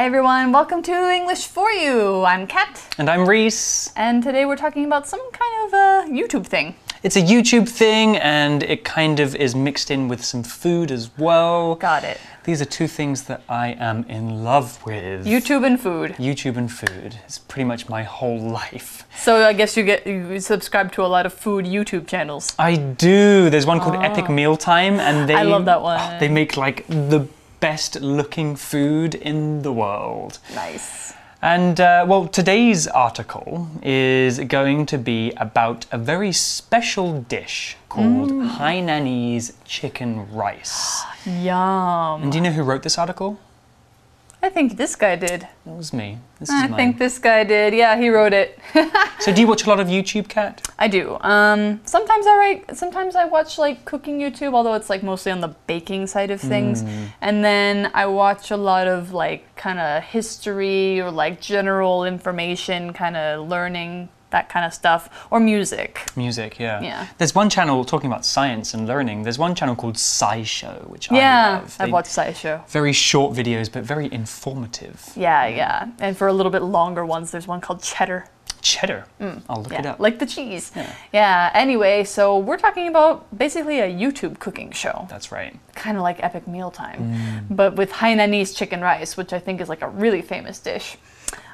Hi everyone, welcome to English for You. I'm Kat, And I'm Reese. and today we're talking about some kind of uh, YouTube thing. It's a YouTube thing and it kind of is mixed in with some food as well. Got it. These are two things that I am in love with. YouTube and food. YouTube and food. It's pretty much my whole life. So I guess you get you subscribe to a lot of food YouTube channels. I do. There's one called Epic Mealtime and they. I love that oh, one. they make like the best looking food in the world. Nice. And uh, well, today's article is going to be about a very special dish called Mm. Hainanese chicken rice. Yum. And do you know who wrote this article? I think this guy did. It was me. This I mine. think this guy did. Yeah, he wrote it. So, do you watch a lot of YouTube, Kat? I do. Um, sometimes I write. Sometimes I watch like cooking YouTube, although it's like mostly on the baking side of things. And then I watch a lot of like kind of history or like general information, kind of learning that kind of stuff, or music. Music, yeah. Yeah. There's one channel talking about science and learning. There's one channel called SciShow, which I yeah, love. I've They- watched SciShow. Very short videos, but very informative. Yeah, yeah. And for a little bit longer ones, there's one called Cheddar. Cheddar. I'll look it Mm. Up. like the cheese. Yeah. Anyway, so we're talking about basically a YouTube cooking show. That's right. kind of like epic mealtime, Mm. but with Hainanese chicken rice, which I think is like a really famous dish.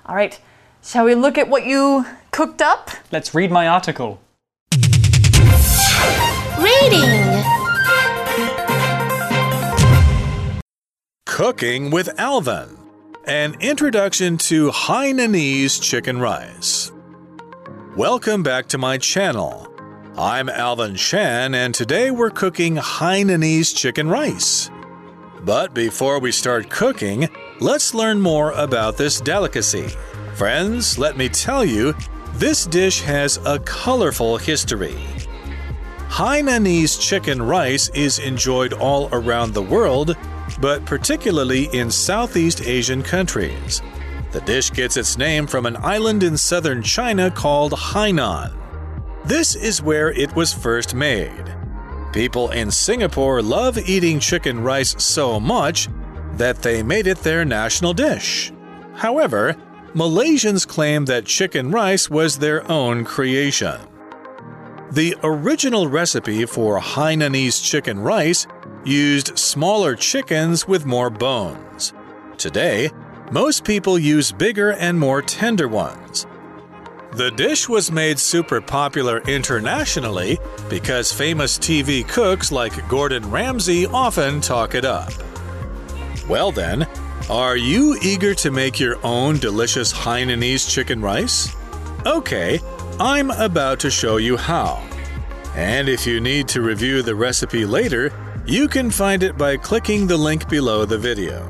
All right, shall we look at what you cooked up? Let's read my article. Reading. Cooking with Alvin An introduction to Hainanese chicken rice. Welcome back to my channel. I'm Alvin Shan, and today we're cooking Hainanese chicken rice. But before we start cooking, let's learn more about this delicacy. Friends, let me tell you, this dish has a colorful history. Hainanese chicken rice is enjoyed all around the world, but particularly in Southeast Asian countries. The dish gets its name from an island in southern China called Hainan. This is where it was first made. People in Singapore love eating chicken rice so much that they made it their national dish. However, Malaysians claim that chicken rice was their own creation. The original recipe for Hainanese chicken rice used smaller chickens with more bones. Today, most people use bigger and more tender ones. The dish was made super popular internationally because famous TV cooks like Gordon Ramsay often talk it up. Well, then, are you eager to make your own delicious Hainanese chicken rice? Okay, I'm about to show you how. And if you need to review the recipe later, you can find it by clicking the link below the video.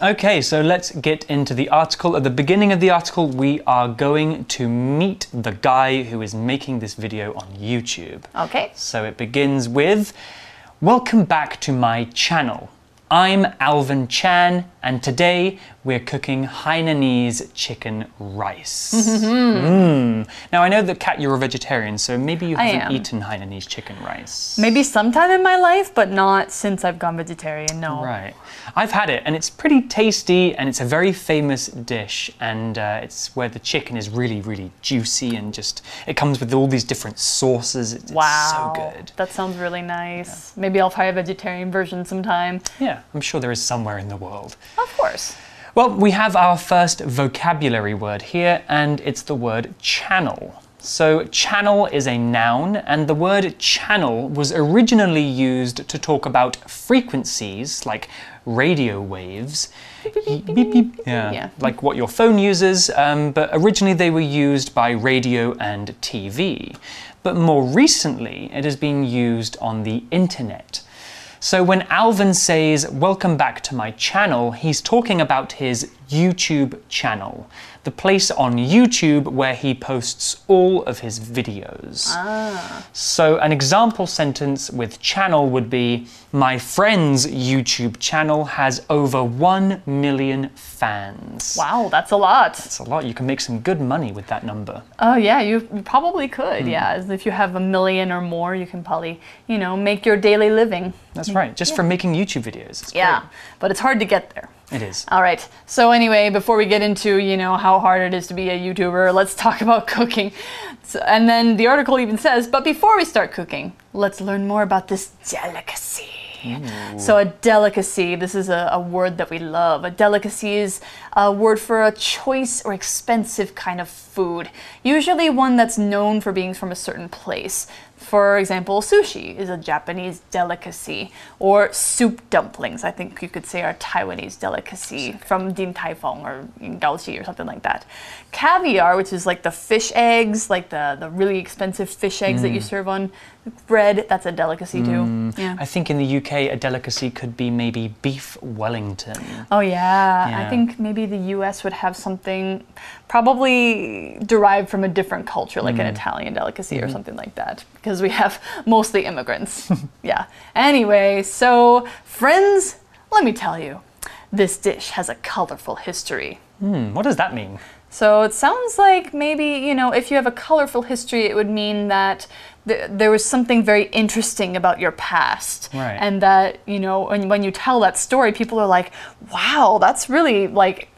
Okay, so let's get into the article. At the beginning of the article, we are going to meet the guy who is making this video on YouTube. Okay. So it begins with Welcome back to my channel. I'm Alvin Chan, and today we're cooking Hainanese chicken rice. Mm. Now, I know that, Kat, you're a vegetarian, so maybe you haven't eaten Hainanese chicken rice. Maybe sometime in my life, but not since I've gone vegetarian. No. Right. I've had it, and it's pretty tasty, and it's a very famous dish, and uh, it's where the chicken is really, really juicy, and just it comes with all these different sauces. It's, it's Wow. so good. That sounds really nice. Maybe I'll try a vegetarian version sometime. Yeah, I'm sure there is somewhere in the world. Of course. Well, we have our first vocabulary word here, and it's the word channel. So, channel is a noun, and the word channel was originally used to talk about frequencies like radio waves. Beep, beep, beep. Yeah, Yeah. like what your phone uses, um, but originally they were used by radio and TV. But more recently, it has been used on the internet. So when Alvin says, Welcome back to my channel, he's talking about his YouTube channel, the place on YouTube where he posts all of his videos. Ah. So an example sentence with channel would be, My friend's YouTube channel has over 1 million fans. Wow, that's a lot. That's a lot. You can make some good money with that number. Oh yeah, you probably could. Yeah, as if you have a million or more, you can probably you know make your daily living. That's right. Just for making YouTube videos. It's Yeah, great. but it's hard to get there. It is. All right. So anyway, before we get into you know how hard it is to be a YouTuber, let's talk about cooking. So, and then the article even says, but before we start cooking, let's learn more about this delicacy. So a delicacy, this is a, a word that we love. A delicacy is a word for a choice or expensive kind of food, usually one that's known for being from a certain place. For example, sushi is a Japanese delicacy, or soup dumplings, I think you could say are Taiwanese delicacy from Din Tai Fung or Gaoxi or something like that. Caviar, which is like the fish eggs, like the, the really expensive fish eggs that you mm. serve on bread, that's a delicacy too. Mm. Yeah. I think in the UK, a delicacy could be maybe beef Wellington. Oh yeah. I think maybe the U.S. would have something probably derived from a different culture, like an mm. Italian delicacy or mm-hmm. something like that, because we have mostly immigrants. yeah. Anyway, so friends, let me tell you, this dish has a colorful history. Hmm, what does that mean? So it sounds like maybe, you know, if you have a colorful history, it would mean that th- there was something very interesting about your past. Right. And that, you know, when, when you tell that story, people are like, wow, that's really like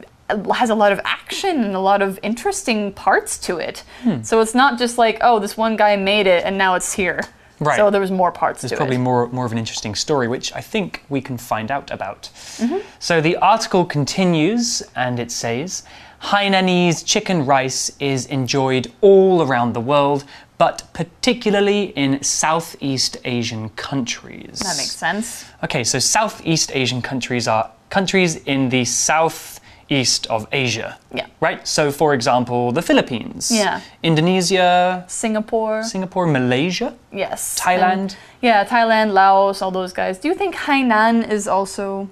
has a lot of action and a lot of interesting parts to it. Hmm. So it's not just like, oh, this one guy made it and now it's here. Right. So there was more parts There's to probably it. more, more of an interesting story, which I think we can find out about. Mm-hmm. So the article continues and it says Hainanese chicken rice is enjoyed all around the world, but particularly in Southeast Asian countries. That makes sense. Okay, so Southeast Asian countries are countries in the southeast of Asia. Yeah. Right? So, for example, the Philippines, Yeah. Indonesia, Singapore. Singapore, Malaysia. Yes. Thailand. And- yeah, Thailand, Laos, all those guys. Do you think Hainan is also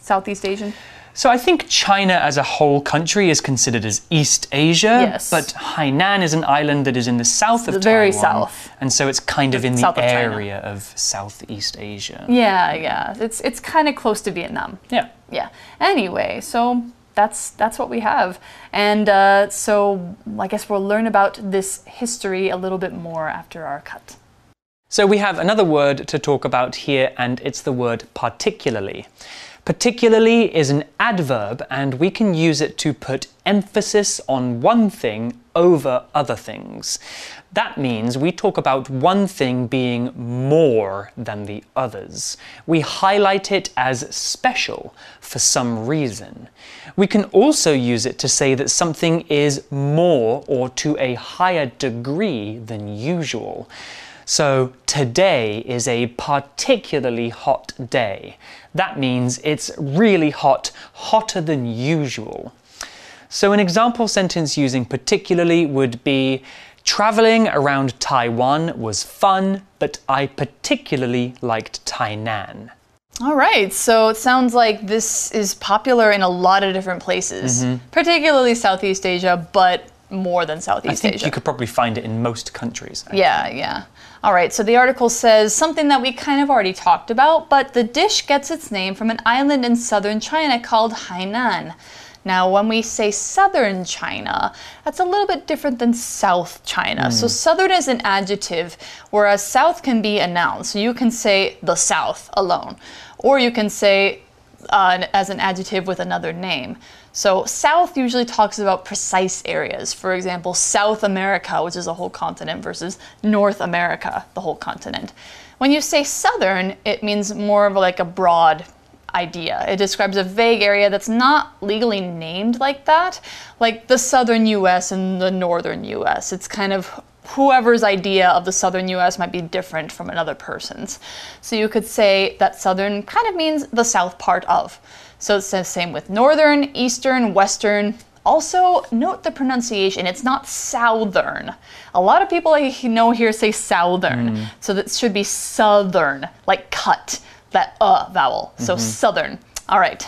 Southeast Asian? So I think China as a whole country is considered as East Asia, Yes. but Hainan is an island that is in the south of The very Taiwan, south. and so it's kind of in the South of China. area of Southeast Asia. Yeah, yeah. It's it's kind of close to Vietnam. Yeah. Yeah. Anyway, so that's that's what we have, and uh, so I guess we'll learn about this history a little bit more after our cut. So we have another word to talk about here, and it's the word particularly. Particularly is an adverb, and we can use it to put emphasis on one thing over other things. That means we talk about one thing being more than the others. We highlight it as special for some reason. We can also use it to say that something is more or to a higher degree than usual. So, today is a particularly hot day. That means it's really hot, hotter than usual. So, an example sentence using particularly would be Traveling around Taiwan was fun, but I particularly liked Tainan. All right, so it sounds like this is popular in a lot of different places, mm-hmm. particularly Southeast Asia, but more than Southeast I think Asia. you could probably find it in most countries. Yeah, yeah. All right, so the article says something that we kind of already talked about, but the dish gets its name from an island in southern China called Hainan. Now, when we say southern China, that's a little bit different than South China. So, southern is an adjective, whereas South can be a noun. So, you can say the South alone, or you can say uh, as an adjective with another name. So, South usually talks about precise areas. For example, South America, which is a whole continent, versus North America, the whole continent. When you say Southern, it means more of like a broad idea. It describes a vague area that's not legally named like that, like the southern US and the northern US. It's kind of whoever's idea of the southern US might be different from another person's. So you could say that southern kind of means the south part of. So it's the same with northern, eastern, western. Also, note the pronunciation. It's not southern. A lot of people I know here say southern. So that should be southern, like cut, that uh vowel. So southern. All right.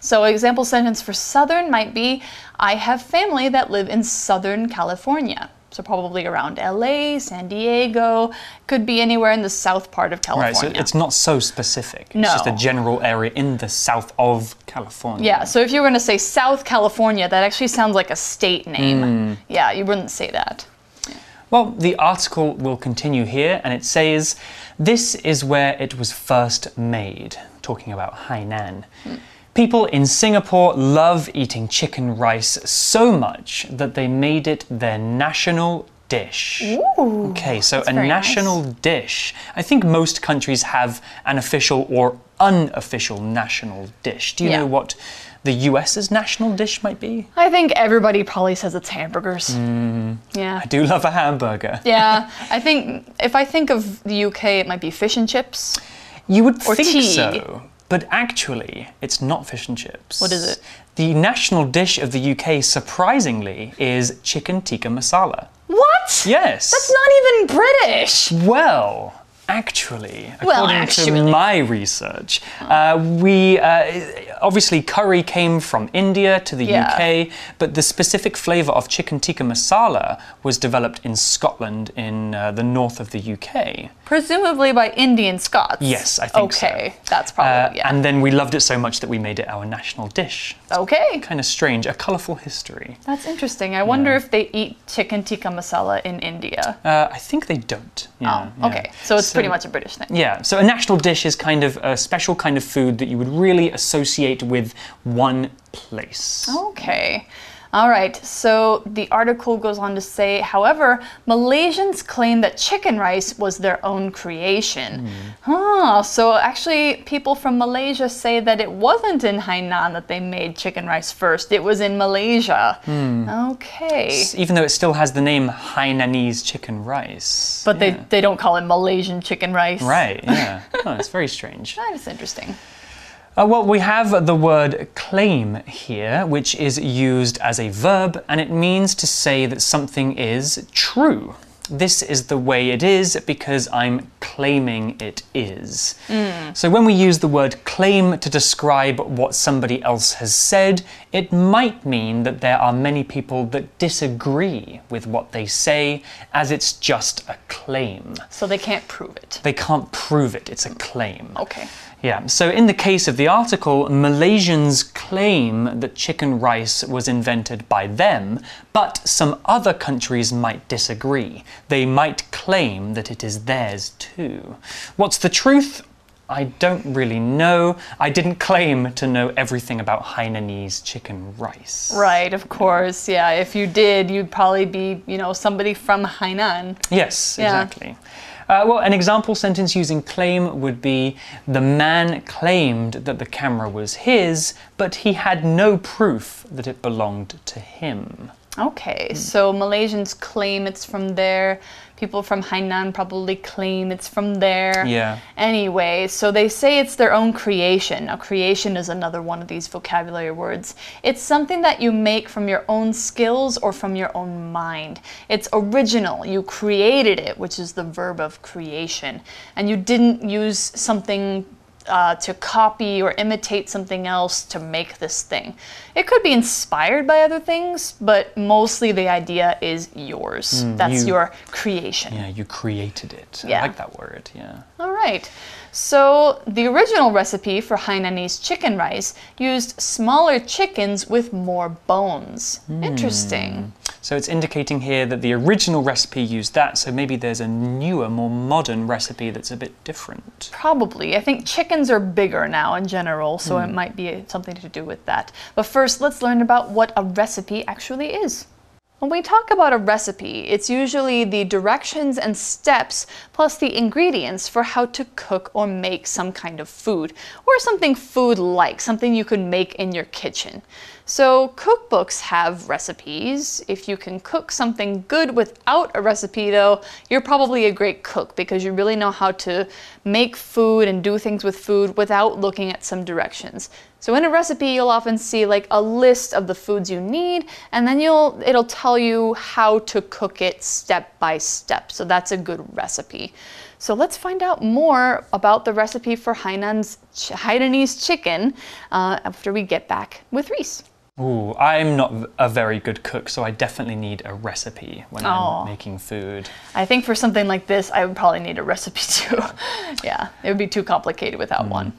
So example sentence for southern might be I have family that live in southern California. So probably around LA, San Diego, could be anywhere in the south part of California. Right, so it's not so specific. It's just a general area in the south of California. Yeah, so if you were going to say South California, that actually sounds like a state name. Hmm. Yeah, you wouldn't say that. Well, the article will continue here and it says this is where it was first made, talking about Hainan. Hmm. People in Singapore love eating chicken rice so much that they made it their national dish. Ooh, okay, so a very nice. national dish. I think most countries have an official or unofficial national dish. Do you Yeah. know what the US's national dish might be? I think everybody probably says it's hamburgers. Mm. Yeah. I do love a hamburger. Yeah, I think if I think of the UK, it might be fish and chips. You would Or think tea. so, but actually, it's not fish and chips. What is it? The national dish of the UK, surprisingly, is chicken tikka masala. What? Yes. That's not even British. Well, actually, Well, according actually. to my research, uh, we uh, obviously curry came from India to the Yeah. UK, but the specific flavour of chicken tikka masala was developed in Scotland, in uh, the north of the UK. Presumably by Indian Scots. Yes, I think so. Okay, that's Uh, probably yeah. And then we loved it so much that we made it our national dish. okay, Kind of strange, a colourful history. that's interesting. I wonder if they eat chicken tikka masala in India. Uh, I think they don't. Yeah, oh, yeah. okay. So it's pretty much a British thing. Yeah, so a national dish is kind of a special kind of food that you would really associate with one place. Okay. All right, so the article goes on to say, however, Malaysians claim that chicken rice was their own creation. Hmm. Huh, so actually, people from Malaysia say that it wasn't in Hainan that they made chicken rice first, it was in Malaysia. Hmm. Okay. Even though it still has the name Hainanese chicken rice. But they, Yeah. they don't call it Malaysian chicken rice. Right, yeah. oh, it's very strange. That is interesting. Uh, well, we have the word claim here, which is used as a verb, and it means to say that something is true. This is the way it is because I'm claiming it is. So, when we use the word claim to describe what somebody else has said, it might mean that there are many people that disagree with what they say, as it's just a claim. So they can't prove it. They can't prove it, it's a claim. Okay. Yeah, so in the case of the article, Malaysians claim that chicken rice was invented by them, but some other countries might disagree. They might claim that it is theirs too. What's the truth? I don't really know. I didn't claim to know everything about Hainanese chicken rice. Right, of course. Yeah, if you did, you'd probably be, you know, somebody from Hainan. Yes, Yeah. exactly. Uh, well, an example sentence using claim would be the man claimed that the camera was his, but he had no proof that it belonged to him. Okay, hmm. so Malaysians claim it's from there. People from Hainan probably claim it's from there. Yeah. Anyway, so they say it's their own creation. Now, creation is another one of these vocabulary words. It's something that you make from your own skills or from your own mind. It's original. You created it, which is the verb of creation. And you didn't use something uh, to copy or imitate something else to make this thing. It could be inspired by other things, but mostly the idea is yours. That's you- your creation. Yeah, you created it. Yeah. I like that word, yeah. All right. So, the original recipe for Hainanese chicken rice used smaller chickens with more bones. Interesting. So it's indicating here that the original recipe used that, so maybe there's a newer, more modern recipe that's a bit different. Probably. I think chickens are bigger now in general, so it hmm. might be something to do with that. But first, let's learn about what a recipe actually is. When we talk about a recipe, it's usually the directions and steps plus the ingredients for how to cook or make some kind of food, or something food like, something you could make in your kitchen. So, cookbooks have recipes. If you can cook something good without a recipe, though, you're probably a great cook because you really know how to make food and do things with food without looking at some directions. So in a recipe, you'll often see like a list of the foods you need, and then you'll it'll tell you how to cook it step by step. So that's a good recipe. So let's find out more about the recipe for Hainan's Hainanese chicken uh, after we get back with Reese. Ooh, I'm not a very good cook, so I definitely need a recipe when. I'm making food. I think for something like this, I would probably need a recipe too. yeah, it would be too complicated without hmm. one.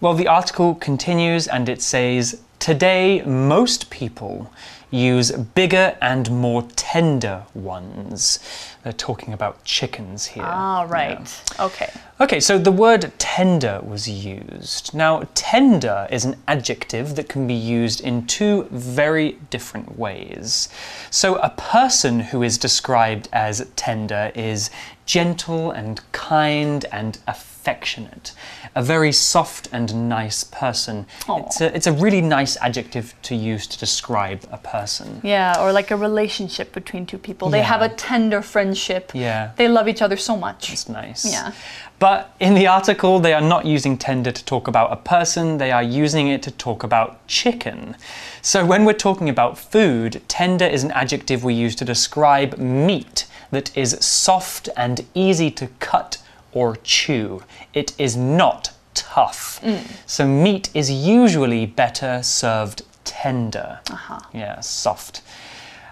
Well, the article continues and it says Today, most people use bigger and more tender ones. They're talking about chickens here. Ah, right. Okay. Okay, so the word tender was used. Now, tender is an adjective that can be used in two very different ways. So, a person who is described as tender is gentle and kind and affectionate. A very soft and nice person. It's a, it's a really nice adjective to use to describe a person. Yeah, or like a relationship between two people. They have a tender friendship. Yeah. They love each other so much. It's nice. Yeah. But in the article, they are not using tender to talk about a person, they are using it to talk about chicken. So when we're talking about food, tender is an adjective we use to describe meat that is soft and easy to cut or chew. It is not tough. Mm. So meat is usually better served tender. Uh-huh. Yeah, soft.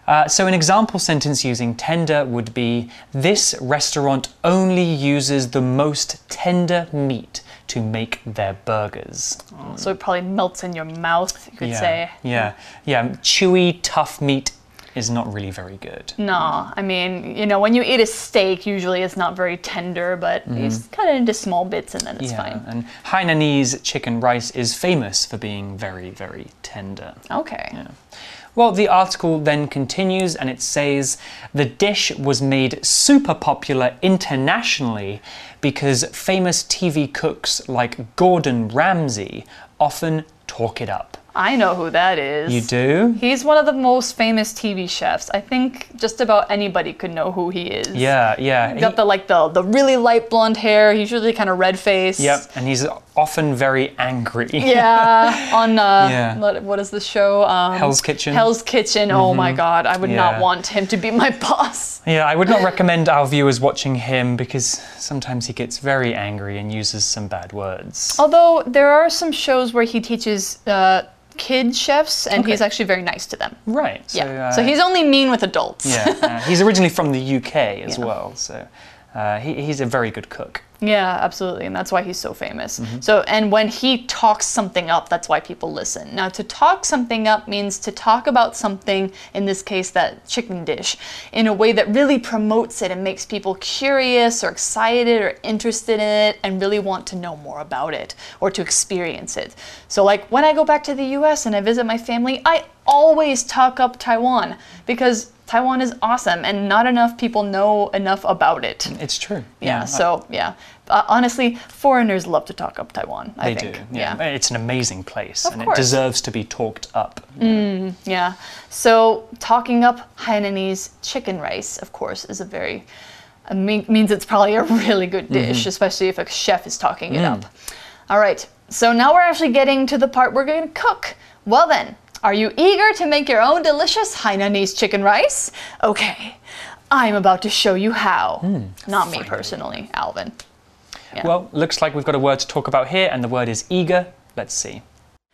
Uh, so, an example sentence using tender would be This restaurant only uses the most tender meat to make their burgers. So it probably melts in your mouth, you could yeah, say. yeah, yeah. Chewy, tough meat is not really very good. No, I mean, you know, when you eat a steak, usually it's not very tender, but you just cut it into small bits and then it's yeah, fine. and Hainanese chicken rice is famous for being very, very tender. Okay. Well, the article then continues and it says the dish was made super popular internationally because famous TV cooks like Gordon Ramsay often talk it up. I know who that is. You do? He's one of the most famous TV chefs. I think just about anybody could know who he is. Yeah, yeah. He's got He- the like the the really light blonde hair. He's usually kind of red faced. Yep, and he's often very angry. Yeah, on uh, Yeah. what, what is the show? Um, Hell's Kitchen. Hell's Kitchen. Oh my God, I would Yeah. not want him to be my boss. Yeah, I would not recommend our viewers watching him because sometimes he gets very angry and uses some bad words. Although there are some shows where he teaches uh, kid chefs, and he's actually very nice to them. Right. So, Yeah. uh, so he's only mean with adults. yeah, uh, he's originally from the UK as Yeah. well, so uh, he, he's a very good cook. Yeah, absolutely, and that's why he's so famous. Mm-hmm. So, and when he talks something up, that's why people listen. Now, to talk something up means to talk about something, in this case, that chicken dish, in a way that really promotes it and makes people curious or excited or interested in it and really want to know more about it or to experience it. So, like when I go back to the US and I visit my family, I always talk up Taiwan because Taiwan is awesome and not enough people know enough about it. It's true. Yeah, so yeah. Uh, honestly, foreigners love to talk up Taiwan, I They think. do. Yeah. It's an amazing place and course. it deserves to be talked up. Yeah. So, talking up Hainanese chicken rice, of course, is a very uh, mean, means it's probably a really good dish, especially if a chef is talking it up. All right. So now we're actually getting to the part we're going to cook. Well then, are you eager to make your own delicious Hainanese chicken rice? Okay. I'm about to show you how. Hmm. Not me personally, Alvin. Yeah. Well, looks like we've got a word to talk about here, and the word is eager. Let's see.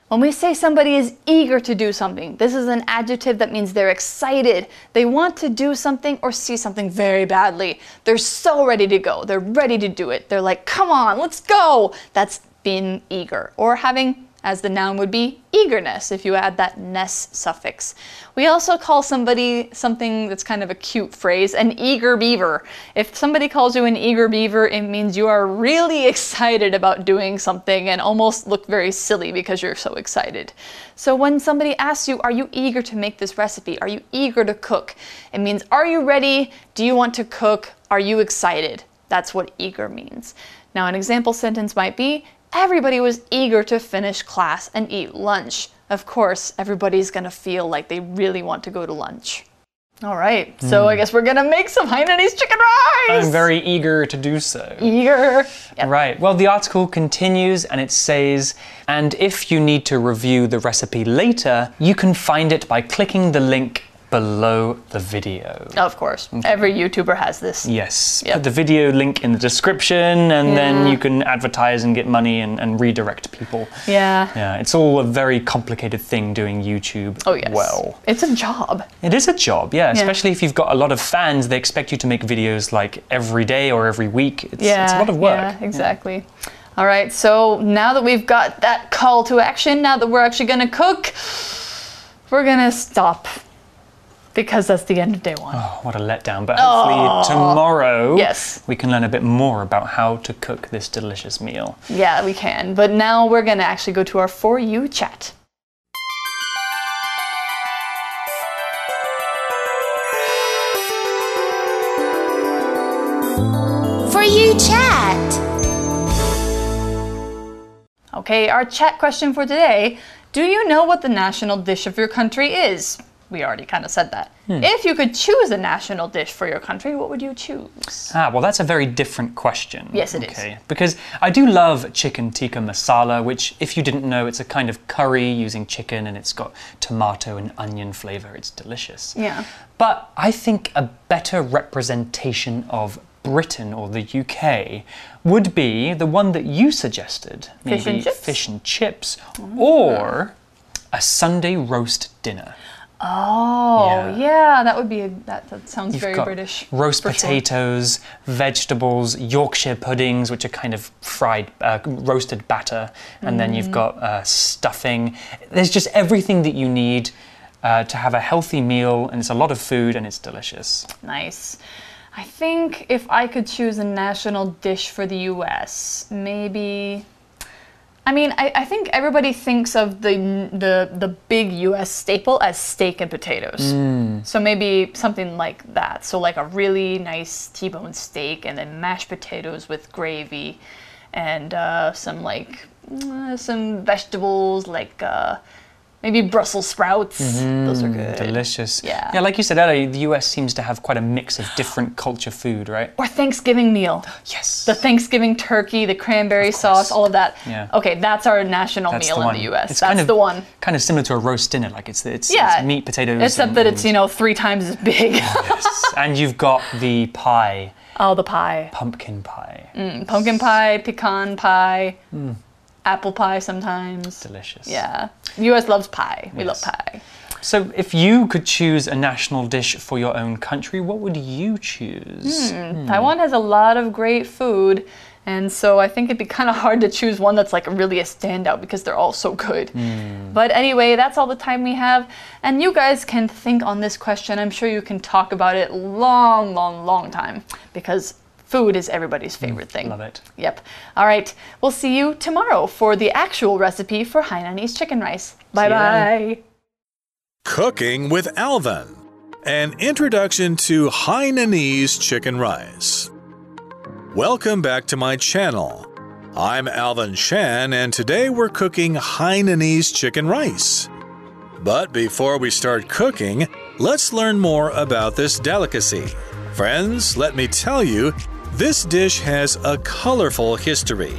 When we say somebody is eager to do something, this is an adjective that means they're excited. They want to do something or see something very badly. They're so ready to go. They're ready to do it. They're like, come on, let's go. That's being eager. Or having, as the noun would be, eagerness if you add that ness suffix. We also call somebody something that's kind of a cute phrase, an eager beaver. If somebody calls you an eager beaver, it means you are really excited about doing something and almost look very silly because you're so excited. So when somebody asks you, Are you eager to make this recipe? Are you eager to cook? It means, Are you ready? Do you want to cook? Are you excited? That's what eager means. Now, an example sentence might be, Everybody was eager to finish class and eat lunch. Of course, everybody's gonna feel like they really want to go to lunch. All right, so hmm. I guess we're gonna make some Hainanese chicken rice. I'm very eager to do so. eager. Yep. Right. Well, the article continues and it says, and if you need to review the recipe later, you can find it by clicking the link below the video. Of course, every YouTuber has this. Yes. Yep. Put the video link in the description and then you can advertise and get money and, and redirect people. Yeah. Yeah, it's all a very complicated thing doing YouTube Oh yes. well. it's a job. It is a job, yeah, especially if you've got a lot of fans, they expect you to make videos like every day or every week. It's, Yeah, it's a lot of work. Yeah, exactly. All right, so now that we've got that call to action, now that we're actually gonna cook, we're gonna stop because that's the end of day one. Oh, what a letdown. But hopefully oh. tomorrow Yes. we can learn a bit more about how to cook this delicious meal. Yeah, we can. But now we're going to actually go to our For You chat. For you chat. Okay, our chat question for today Do you know what the national dish of your country is? We already kind of said that. If you could choose a national dish for your country, what would you choose? Ah, well, that's a very different question. Yes, it is. okay. Because I do love chicken tikka masala, which, if you didn't know, it's a kind of curry using chicken and it's got tomato and onion flavor. It's delicious. Yeah. But I think a better representation of Britain or the UK would be the one that you suggested. Fish maybe and chips? fish and chips, or a Sunday roast dinner. Oh, Yeah. yeah, that would be a, that. That sounds You've very British. roast for sure. potatoes, vegetables, Yorkshire puddings, which are kind of fried, uh, roasted batter, and then Mm. you've got uh, stuffing. There's just everything that you need uh, to have a healthy meal, and it's a lot of food, and it's delicious. Nice. I think if I could choose a national dish for the US, maybe. I mean, I, I think everybody thinks of the, the the big U.S. staple as steak and potatoes. So maybe something like that. So like a really nice T-bone steak, and then mashed potatoes with gravy, and uh, some like uh, some vegetables like uh, maybe Brussels sprouts. Those are mm-hmm. good. Delicious. Yeah. Yeah, like you said earlier, the US seems to have quite a mix of different culture food, right? Or Thanksgiving meal. Yes. The Thanksgiving turkey, the cranberry sauce, all of that. Yeah. Okay, that's our national That's meal the in one. the U.S. It's that's kind of, the one. Kind of similar to a roast dinner, like it's it's, Yeah. it's meat, potatoes. Except and- that it's you know three times as big. Yes. and you've got the pie, oh, the pie, pumpkin pie. Mm, pumpkin pie, pecan pie, hmm. Apple pie sometimes. Delicious. Yeah, U.S. loves pie. We love pie. So, if you could choose a national dish for your own country, what would you choose? Hmm. Hmm. Taiwan has a lot of great food. And so I think it'd be kind of hard to choose one that's like really a standout because they're all so good. Hmm. But anyway, that's all the time we have. And you guys can think on this question. I'm sure you can talk about it long, long, long time because food is everybody's mm, favorite thing. Love it. Yep. All right. We'll see you tomorrow for the actual recipe for Hainanese chicken rice. Bye bye. Cooking with Alvin An introduction to Hainanese chicken rice. Welcome back to my channel. I'm Alvin Shan, and today we're cooking Hainanese chicken rice. But before we start cooking, let's learn more about this delicacy. Friends, let me tell you, this dish has a colorful history.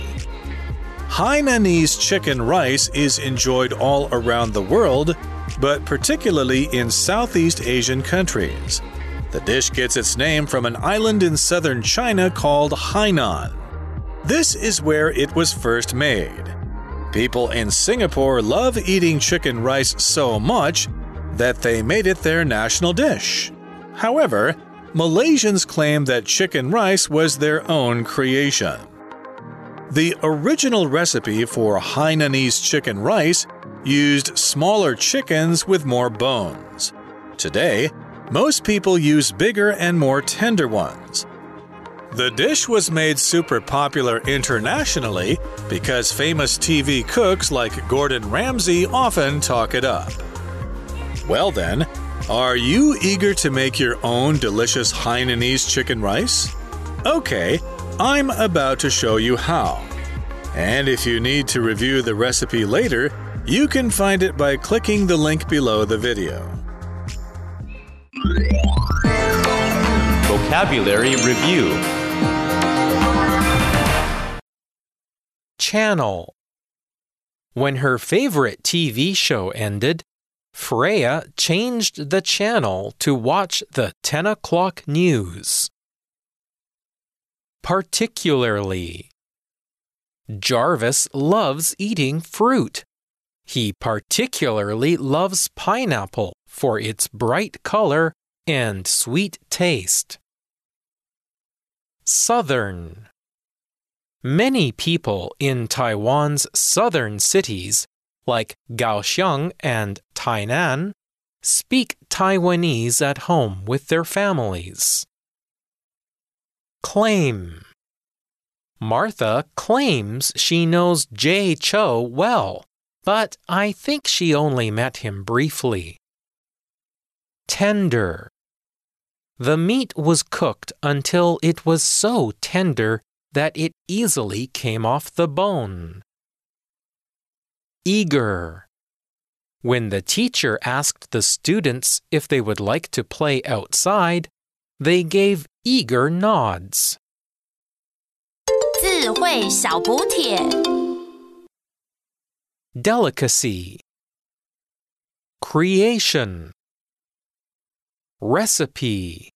Hainanese chicken rice is enjoyed all around the world, but particularly in Southeast Asian countries. The dish gets its name from an island in southern China called Hainan. This is where it was first made. People in Singapore love eating chicken rice so much that they made it their national dish. However, Malaysians claim that chicken rice was their own creation. The original recipe for Hainanese chicken rice used smaller chickens with more bones. Today, most people use bigger and more tender ones. The dish was made super popular internationally because famous TV cooks like Gordon Ramsay often talk it up. Well, then, are you eager to make your own delicious Hainanese chicken rice? Okay, I'm about to show you how. And if you need to review the recipe later, you can find it by clicking the link below the video. Vocabulary Review Channel. When her favorite TV show ended, Freya changed the channel to watch the 10 o'clock news. Particularly. Jarvis loves eating fruit. He particularly loves pineapple for its bright color and sweet taste. Southern. Many people in Taiwan's southern cities, like Kaohsiung and Tainan, speak Taiwanese at home with their families. Claim Martha claims she knows Jay Chou well, but I think she only met him briefly. Tender The meat was cooked until it was so tender that it easily came off the bone Eager when the teacher asked the students if they would like to play outside, they gave eager nods. 智慧小补帖。 Delicacy, Creation, Recipe,